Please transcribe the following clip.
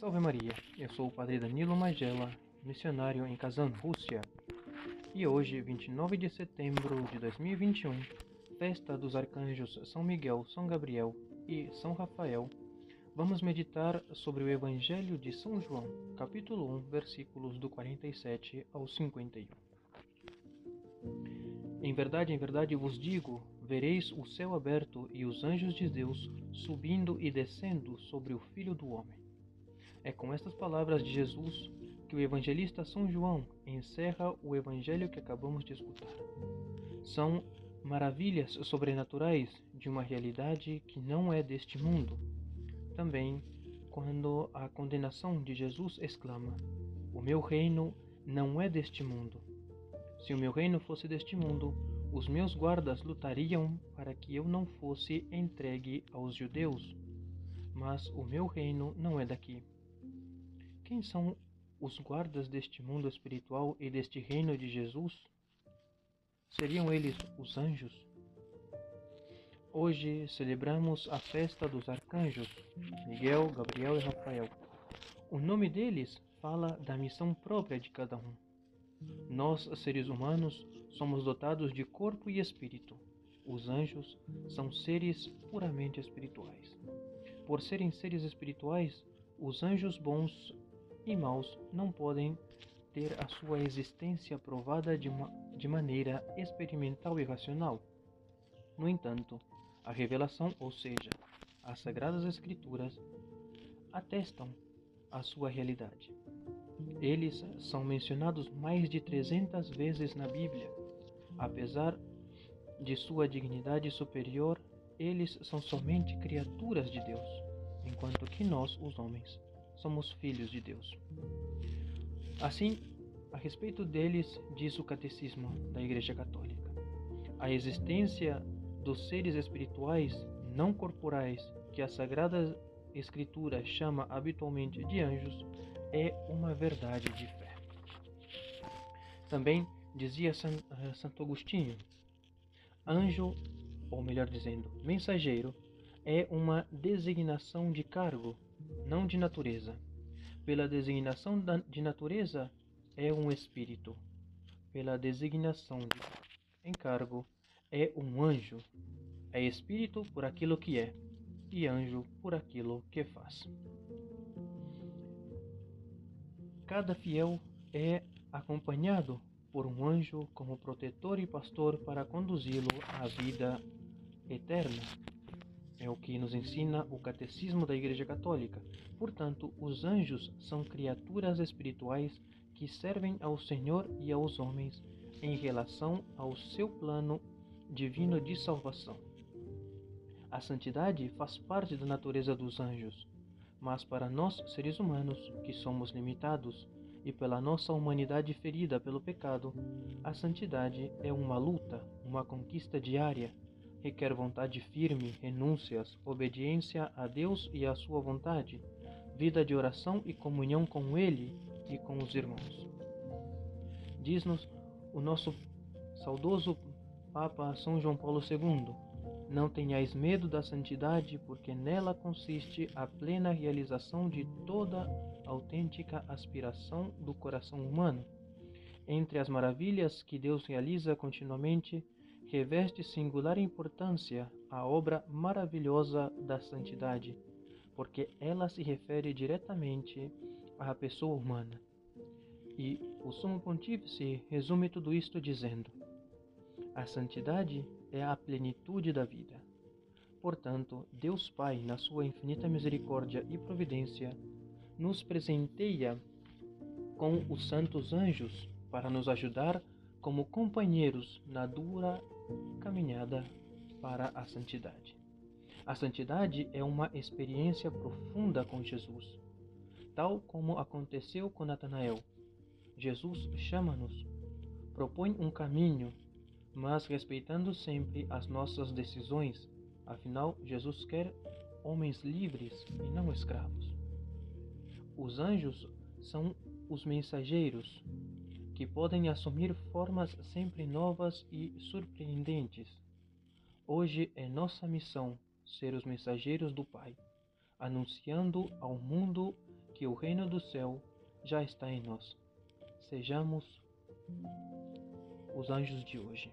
Salve Maria, eu sou o Padre Danilo Magela, missionário em Kazan, Rússia. E hoje, 29 de setembro de 2021, festa dos arcanjos São Miguel, São Gabriel e São Rafael, vamos meditar sobre o Evangelho de São João, capítulo 1, versículos do 47 ao 51. Em verdade, em verdade vos digo: vereis o céu aberto e os anjos de Deus subindo e descendo sobre o Filho do Homem. É com estas palavras de Jesus que o evangelista São João encerra o evangelho que acabamos de escutar. São maravilhas sobrenaturais de uma realidade que não é deste mundo. Também quando a condenação de Jesus exclama: O meu reino não é deste mundo. Se o meu reino fosse deste mundo, os meus guardas lutariam para que eu não fosse entregue aos judeus. Mas o meu reino não é daqui. Quem são os guardas deste mundo espiritual e deste reino de Jesus? Seriam eles os anjos? Hoje celebramos a festa dos arcanjos, Miguel, Gabriel e Rafael. O nome deles fala da missão própria de cada um. Nós, seres humanos, somos dotados de corpo e espírito. Os anjos são seres puramente espirituais. Por serem seres espirituais, os anjos bons e maus não podem ter a sua existência provada de, uma, de maneira experimental e racional. No entanto, a revelação, ou seja, as Sagradas Escrituras, atestam a sua realidade. Eles são mencionados mais de 300 vezes na Bíblia. Apesar de sua dignidade superior, eles são somente criaturas de Deus, enquanto que nós, os homens, somos filhos de Deus. Assim, a respeito deles, diz o Catecismo da Igreja Católica: a existência dos seres espirituais não corporais que a Sagrada Escritura chama habitualmente de anjos é uma verdade de fé. Também dizia eh, Santo Agostinho: anjo, ou melhor dizendo, mensageiro, é uma designação de cargo não de natureza. Pela designação de natureza, é um espírito. Pela designação de encargo, é um anjo. É espírito por aquilo que é, e anjo por aquilo que faz. Cada fiel é acompanhado por um anjo como protetor e pastor para conduzi-lo à vida eterna. É o que nos ensina o Catecismo da Igreja Católica. Portanto, os anjos são criaturas espirituais que servem ao Senhor e aos homens em relação ao seu plano divino de salvação. A santidade faz parte da natureza dos anjos, mas para nós, seres humanos, que somos limitados, e pela nossa humanidade ferida pelo pecado, a santidade é uma luta, uma conquista diária requer vontade firme, renúncias, obediência a Deus e à sua vontade, vida de oração e comunhão com Ele e com os irmãos. Diz-nos o nosso saudoso Papa São João Paulo II: Não tenhais medo da santidade, porque nela consiste a plena realização de toda autêntica aspiração do coração humano. Entre as maravilhas que Deus realiza continuamente, reveste singular importância a obra maravilhosa da santidade, porque ela se refere diretamente à pessoa humana. E o Sumo Pontífice resume tudo isto dizendo: A santidade é a plenitude da vida. Portanto, Deus Pai, na sua infinita misericórdia e providência, nos presenteia com os santos anjos para nos ajudar como companheiros na dura caminhada para a santidade. A santidade é uma experiência profunda com Jesus, tal como aconteceu com Natanael. Jesus chama-nos, propõe um caminho, mas respeitando sempre as nossas decisões. Afinal, Jesus quer homens livres e não escravos. Os anjos são os mensageiros que podem assumir formas sempre novas e surpreendentes. Hoje é nossa missão ser os mensageiros do Pai, anunciando ao mundo que o reino do céu já está em nós. Sejamos os anjos de hoje.